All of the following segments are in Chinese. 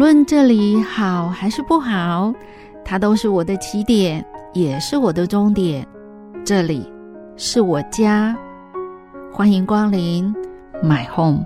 无论这里好还是不好，它都是我的起点，也是我的终点。这里是我家，欢迎光临，My Home。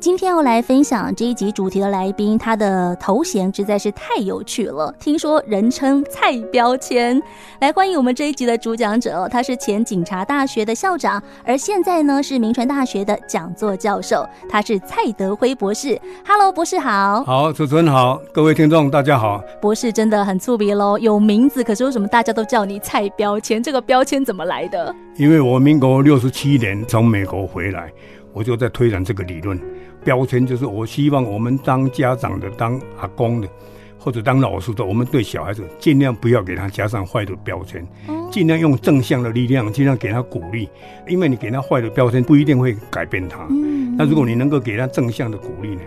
今天要来分享这一集主题的来宾，他的头衔实在是太有趣了。听说人称“蔡标签”，来欢迎我们这一集的主讲者，他是前警察大学的校长，而现在呢是铭传大学的讲座教授，他是蔡德辉博士。Hello，博士好。好，主持人好，各位听众大家好。博士真的很粗鄙喽，有名字，可是为什么大家都叫你“蔡标签”？这个标签怎么来的？因为我民国六十七年从美国回来，我就在推展这个理论。标签就是我希望我们当家长的、当阿公的，或者当老师的，我们对小孩子尽量不要给他加上坏的标签，尽量用正向的力量，尽量给他鼓励。因为你给他坏的标签，不一定会改变他。那如果你能够给他正向的鼓励呢，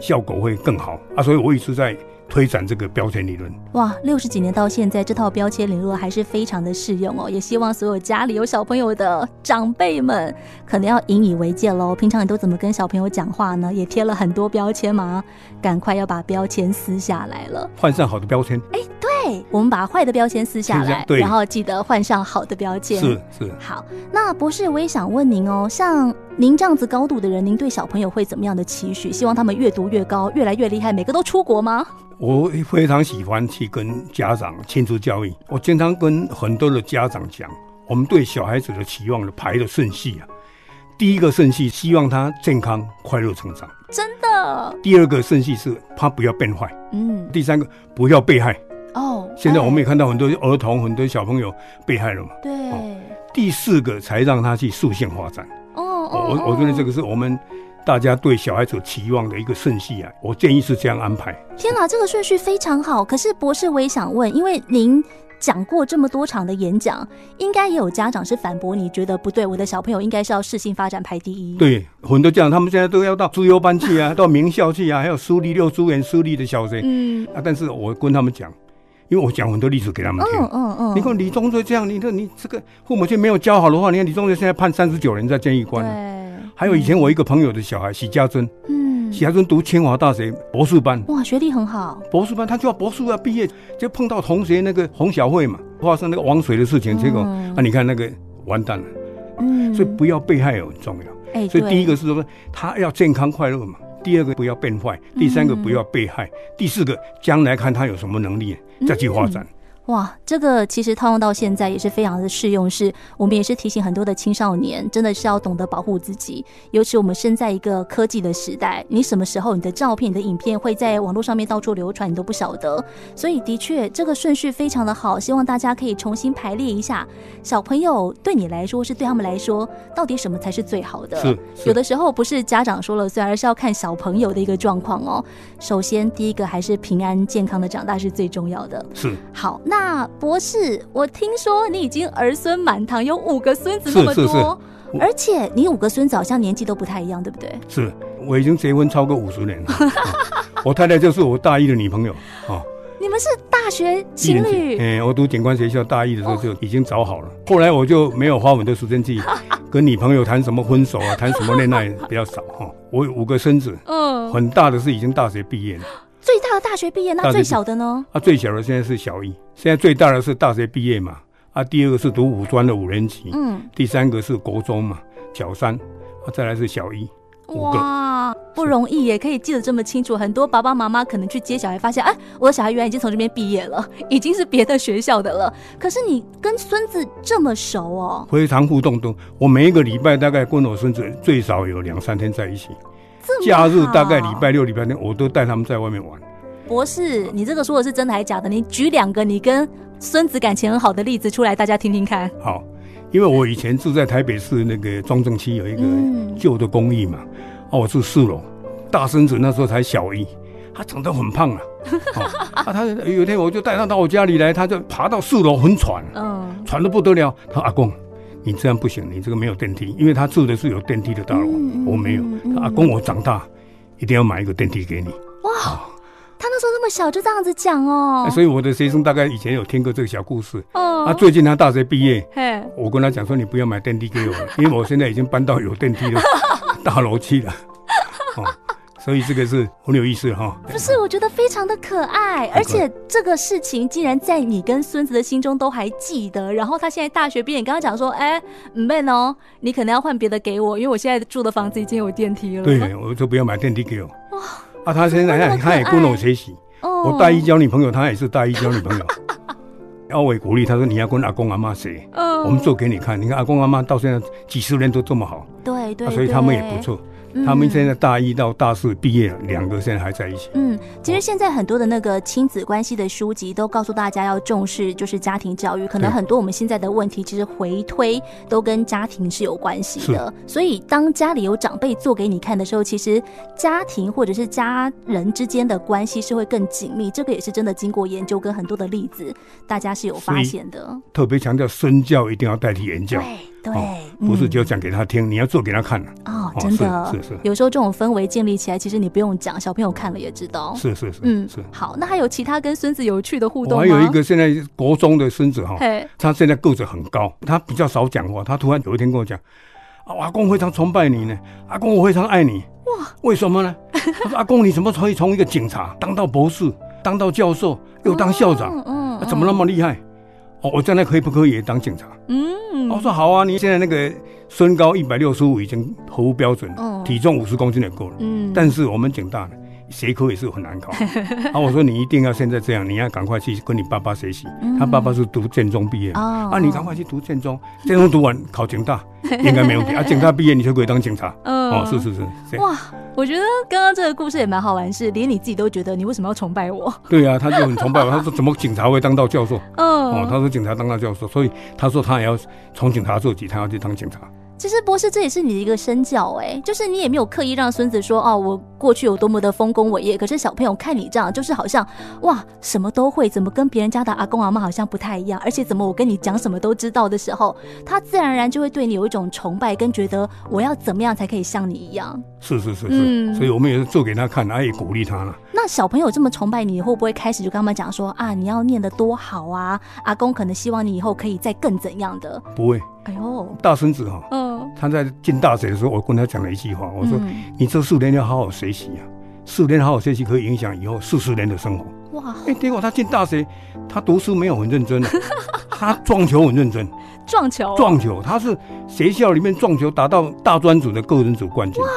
效果会更好啊。所以我一直在。推展这个标签理论，哇，六十几年到现在，这套标签理论还是非常的适用哦。也希望所有家里有小朋友的长辈们，可能要引以为戒喽。平常你都怎么跟小朋友讲话呢？也贴了很多标签吗？赶快要把标签撕下来了，换上好的标签。哎，对，我们把坏的标签撕下来，对，然后记得换上好的标签。是是。好，那博士，我也想问您哦，像您这样子高度的人，您对小朋友会怎么样的期许？希望他们越读越高，越来越厉害，每个都出国吗？我非常喜欢去跟家长亲子教育。我经常跟很多的家长讲，我们对小孩子的期望的排的顺序啊，第一个顺序希望他健康快乐成长，真的。第二个顺序是他不要变坏，嗯。第三个不要被害。哦。现在我们也看到很多儿童、很多小朋友被害了嘛。对。第四个才让他去塑性发展。哦哦。我我觉得这个是我们。大家对小孩子期望的一个顺序啊，我建议是这样安排。天哪，这个顺序非常好。可是博士，我也想问，因为您讲过这么多场的演讲，应该也有家长是反驳你，觉得不对，我的小朋友应该是要适性发展排第一。对，很多家长他们现在都要到资优班去啊，到名校去啊，还有私立幼稚园、私立的小学。嗯啊，但是我跟他们讲，因为我讲很多例子给他们听。嗯嗯嗯。你看李宗瑞这样，你看你这个父母亲没有教好的话，你看李宗瑞现在判三十九年在监狱关。还有以前我一个朋友的小孩许家珍，嗯，许家珍读清华大学博士班，哇，学历很好。博士班他就要博士要毕业，就碰到同学那个洪小慧嘛，发生那个王水的事情，结果啊，你看那个完蛋了，嗯，所以不要被害很重要。哎，所以第一个是说他要健康快乐嘛，第二个不要变坏，第三个不要被害，第四个将来看他有什么能力再去发展。哇，这个其实套用到现在也是非常的适用，是我们也是提醒很多的青少年，真的是要懂得保护自己。尤其我们身在一个科技的时代，你什么时候你的照片、你的影片会在网络上面到处流传，你都不晓得。所以的确，这个顺序非常的好，希望大家可以重新排列一下。小朋友对你来说是对他们来说，到底什么才是最好的？是，有的时候不是家长说了算，而是要看小朋友的一个状况哦。首先，第一个还是平安健康的长大是最重要的。是，好，那。那博士，我听说你已经儿孙满堂，有五个孙子那么多，是是是，而且你五个孙子好像年纪都不太一样，对不对？是，我已经结婚超过五十年了，我太太就是我大一的女朋友啊。你们是大学情侣？哎，我读警官学校大一的时候就已经找好了，后来我就没有花很多时间去 跟女朋友谈什么分手啊，谈什么恋爱比较少哈。我有五个孙子，嗯，很大的是已经大学毕业了。最大的大学毕业，那最小的呢？啊，最小的现在是小一，现在最大的是大学毕业嘛。啊，第二个是读五专的五年级，嗯，第三个是国中嘛，小三，啊，再来是小一，哇，不容易也可以记得这么清楚。很多爸爸妈妈可能去接小孩，发现，哎，我的小孩原来已经从这边毕业了，已经是别的学校的了。可是你跟孙子这么熟哦？非常互动，都我每一个礼拜大概跟我孙子最少有两三天在一起。假日大概礼拜六、礼拜天，我都带他们在外面玩。博士，你这个说的是真的还是假的？你举两个你跟孙子感情很好的例子出来，大家听听看。好，因为我以前住在台北市那个庄正区有一个旧的公寓嘛，嗯、啊，我住四楼，大孙子那时候才小一，他长得很胖啊，啊，他有一天我就带他到我家里来，他就爬到四楼很喘，嗯，喘得不得了，他阿公。你这样不行，你这个没有电梯，因为他住的是有电梯的大楼，嗯、我没有。嗯、阿公，我长大一定要买一个电梯给你。哇！他那时候那么小就这样子讲哦。所以我的学生大概以前有听过这个小故事。哦。啊，最近他大学毕业，嘿，我跟他讲说，你不要买电梯给我，因为我现在已经搬到有电梯的大楼去了。哦。所以这个是很有意思哈，不是？我觉得非常的可爱，而且这个事情竟然在你跟孙子的心中都还记得。然后他现在大学毕业，你刚刚讲说，哎，man 哦，你可能要换别的给我，因为我现在住的房子已经有电梯了。对，我就不要买电梯给我。哇，啊，他现在他他也跟我学习，我大一交女朋友，他也是大一交女朋友。然后我也鼓励他说，你要跟阿公阿妈学，我们做给你看。你看阿公阿妈到现在几十年都这么好，对对，所以他们也不错。他们现在大一到大四毕业了，两个现在还在一起。嗯，其实现在很多的那个亲子关系的书籍都告诉大家要重视，就是家庭教育。可能很多我们现在的问题，其实回推都跟家庭是有关系的。所以当家里有长辈做给你看的时候，其实家庭或者是家人之间的关系是会更紧密。这个也是真的经过研究跟很多的例子，大家是有发现的。特别强调身教一定要代替言教。对，不是就讲给他听，你要做给他看哦，真的，是是。有时候这种氛围建立起来，其实你不用讲，小朋友看了也知道。是是是，嗯是。好，那还有其他跟孙子有趣的互动吗？还有一个现在国中的孙子哈，他现在个子很高，他比较少讲话。他突然有一天跟我讲：“啊阿公非常崇拜你呢，阿公我非常爱你。”哇，为什么呢？他说：“阿公你怎么可以从一个警察当到博士，当到教授，又当校长？嗯，怎么那么厉害？”哦，我将来可以不可以也当警察？嗯，我说好啊。你现在那个身高一百六十五已经合乎标准，嗯，体重五十公斤也够了。嗯，但是我们警大的学科也是很难考。啊，我说你一定要现在这样，你要赶快去跟你爸爸学习。他爸爸是读建中毕业，啊，你赶快去读建中，建中读完考警大 应该没问题。啊，警大毕业你就可以当警察。嗯，哦，是是是。哇。我觉得刚刚这个故事也蛮好玩，是连你自己都觉得你为什么要崇拜我？对啊，他就很崇拜我。他说怎么警察会当到教授？嗯，哦，他说警察当到教授，所以他说他也要从警察做起，他要去当警察。其实博士，这也是你的一个身教哎，就是你也没有刻意让孙子说哦，我过去有多么的丰功伟业。可是小朋友看你这样，就是好像哇，什么都会，怎么跟别人家的阿公阿妈好像不太一样？而且怎么我跟你讲什么都知道的时候，他自然而然就会对你有一种崇拜，跟觉得我要怎么样才可以像你一样？是是是是，嗯，所以我们也是做给他看，他也鼓励他了。那小朋友这么崇拜你，会不会开始就跟他们讲说啊，你要念得多好啊？阿公可能希望你以后可以再更怎样的？不会。哎呦，大孙子哈，嗯，他在进大学的时候，我跟他讲了一句话，我说：“你这四年要好好学习啊，四年好好学习可以影响以后四十年的生活。”哇，哎，结果他进大学，他读书没有很认真，他撞球很认真，撞球，撞球，他是学校里面撞球达到大专组的个人组冠军。哇，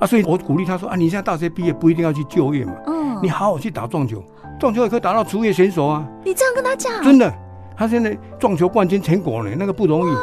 啊，所以我鼓励他说：“啊，你现在大学毕业不一定要去就业嘛，嗯，你好好去打撞球，撞球也可以打到职业选手啊。”你这样跟他讲，真的。他现在撞球冠军全国呢，那个不容易。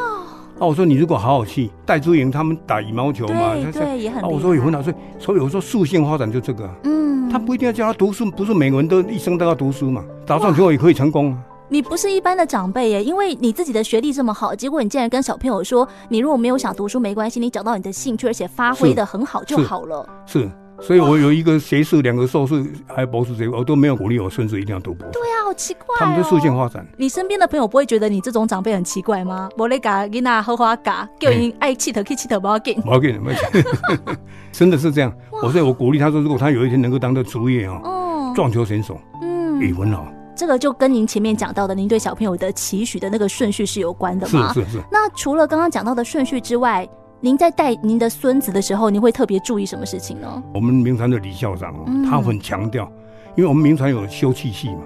啊，我说你如果好好去，戴资颖他们打羽毛球嘛，对对，也很。啊，我说有很好，所以所以我说素性发展就这个。嗯，他不一定要叫他读书，不是每个人都一生都要读书嘛，打撞球也可以成功啊。你不是一般的长辈耶，因为你自己的学历这么好，结果你竟然跟小朋友说，你如果没有想读书没关系，你找到你的兴趣，而且发挥的很好就好了。是。是所以，我有一个学士，两个硕士，还有博士学位，我都没有鼓励我孙子一定要读博士。好奇怪、哦。他们的素性发展。你身边的朋友不会觉得你这种长辈很奇怪吗？我来嘎给那荷花嘎，叫人爱气头，可以气头不要紧。不要紧，不要紧。真的是这样。我所以，我鼓励他说，如果他有一天能够当到职业哦，嗯、撞球选手，嗯，语文哦。这个就跟您前面讲到的，您对小朋友的期许的那个顺序是有关的吗？是是是。那除了刚刚讲到的顺序之外，您在带您的孙子的时候，您会特别注意什么事情呢？我们明传的李校长，他很强调，因为我们明传有休憩系嘛，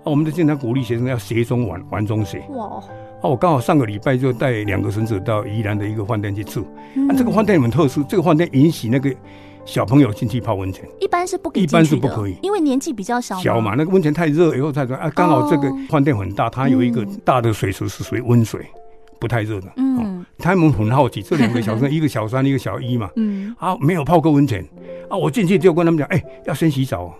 啊，我们就经常鼓励学生要学中玩，玩中学。哇！啊，我刚好上个礼拜就带两个孙子到宜兰的一个饭店去住，啊，这个饭店很特殊，这个饭店允许那个小朋友进去泡温泉，一般是不给，一般是不可以，因为年纪比较小。小嘛，那个温泉太热，以后太热啊。刚好这个饭店很大，它有一个大的水池是属于温水。不太热的，嗯，他们很好奇，这两个小生，一个小三，一个小一嘛，嗯，啊，没有泡过温泉，啊，我进去就跟他们讲，哎，要先洗澡，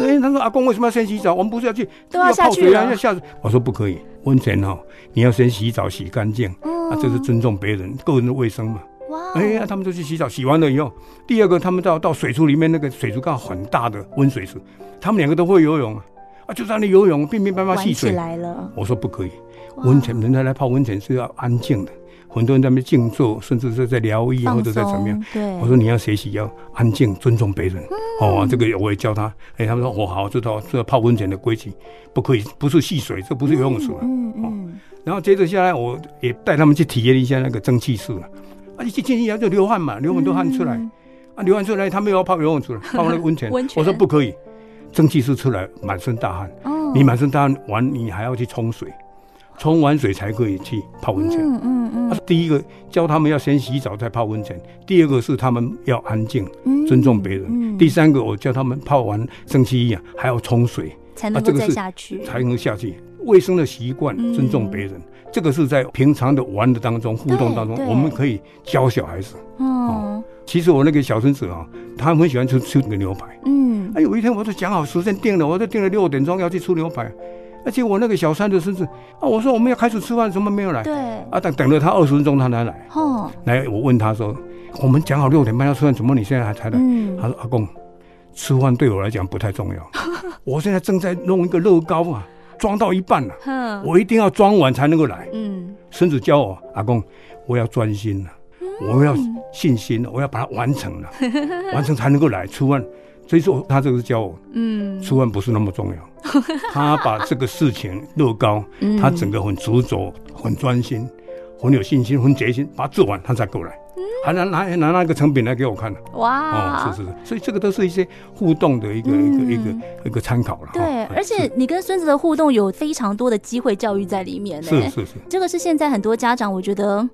哎，他说阿公为什么要先洗澡？我们不是要去都要下去啊，要下去。我说不可以，温泉哈，你要先洗澡洗干净，啊，这是尊重别人个人的卫生嘛。哇，哎呀，他们就去洗澡，洗完了以后，第二个他们到到水池里面，那个水池刚好很大的温水池，他们两个都会游泳啊，啊，就在那游泳，乒乒乓乓戏水。来了，我说不可以。温泉，人家来泡温泉是要安静的，很多人在那边静坐，甚至是在疗愈或者在怎么样。对，我说你要学习要安静，尊重别人。嗯、哦，这个我也教他。哎，他们说我、哦、好知道，这泡温泉的规矩不可以，不是戏水，这不是游泳池。嗯嗯，嗯。然后接着下来，我也带他们去体验一下那个蒸汽室了。啊，一进去以后就流汗嘛，流很多汗出来。嗯、啊，流汗出来，他们又要泡游泳池了，泡那个温泉。温泉。我说不可以，蒸汽室出来满身大汗。哦。你满身大汗完，你还要去冲水。冲完水才可以去泡温泉。嗯嗯嗯。第一个教他们要先洗澡再泡温泉，第二个是他们要安静，尊重别人。第三个我教他们泡完蒸汽一样还要冲水，才能再下去，才能下去。卫生的习惯，尊重别人，这个是在平常的玩的当中互动当中，我们可以教小孩子。哦。其实我那个小孙子啊，他很喜欢吃吃那个牛排。嗯。哎，有一天我都讲好时间定了，我都定了六点钟要去吃牛排。而且我那个小三的孙子啊，我说我们要开始吃饭，怎么没有来？对，啊，等等了他二十分钟，他才来。哦，来，我问他说，我们讲好六点半要吃饭，怎么你现在还才来？嗯，他说阿公，吃饭对我来讲不太重要，我现在正在弄一个乐高啊，装到一半了，嗯，我一定要装完才能够来。嗯，孙子教我，阿公，我要专心了，我要信心了，我要把它完成了，完成才能够来吃饭。所以说，他这个是教我，嗯，吃饭不是那么重要。他把这个事情乐高，他整个很执着、很专心、很有信心、很决心，把它做完，他才过来。还拿拿拿那个成品来给我看。哇！哦，是是是，所以这个都是一些互动的一个一个一个一个参考了。对，而且你跟孙子的互动有非常多的机会教育在里面。是是是，这个是现在很多家长我觉得。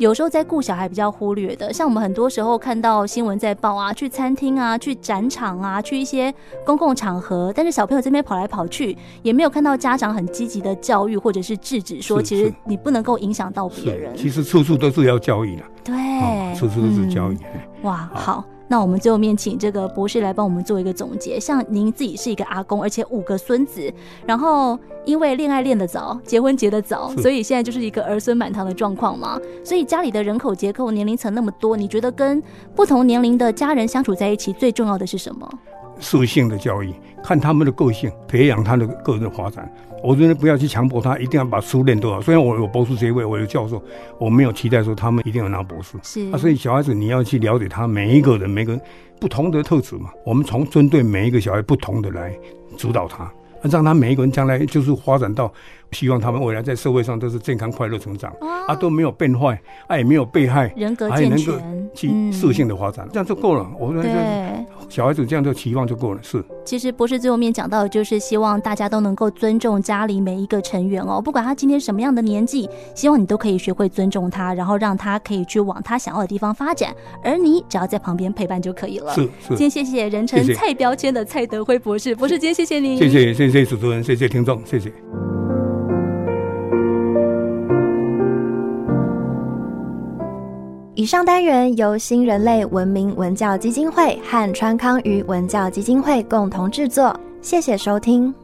有时候在顾小孩比较忽略的，像我们很多时候看到新闻在报啊，去餐厅啊，去展场啊，去一些公共场合，但是小朋友这边跑来跑去，也没有看到家长很积极的教育或者是制止，说其实你不能够影响到别人。其实处处都是要教育的，对，处处都是教育。嗯、哇，好。那我们最后面请这个博士来帮我们做一个总结。像您自己是一个阿公，而且五个孙子，然后因为恋爱恋得早，结婚结得早，所以现在就是一个儿孙满堂的状况嘛。所以家里的人口结构、年龄层那么多，你觉得跟不同年龄的家人相处在一起，最重要的是什么？适性的教育，看他们的个性，培养他的个人的发展。我觉得不要去强迫他一定要把书念多少。虽然我有博士学位，我有教授，我没有期待说他们一定要拿博士。是啊，所以小孩子你要去了解他每一个人每个人不同的特质嘛。我们从针对每一个小孩不同的来主导他，让他每一个人将来就是发展到。希望他们未来在社会上都是健康快乐成长，啊，都没有变坏，啊，也没有被害，人格健全，去适性的发展，这样就够了。我觉得小孩子这样就期望就够了。是，其实博士最后面讲到的就是希望大家都能够尊重家里每一个成员哦，不管他今天什么样的年纪，希望你都可以学会尊重他，然后让他可以去往他想要的地方发展，而你只要在旁边陪伴就可以了。是是。今天谢谢人称蔡标签的蔡德辉博士，博士今天谢谢您，谢谢谢谢主持人，谢谢听众，谢谢。以上单元由新人类文明文教基金会和川康鱼文教基金会共同制作，谢谢收听。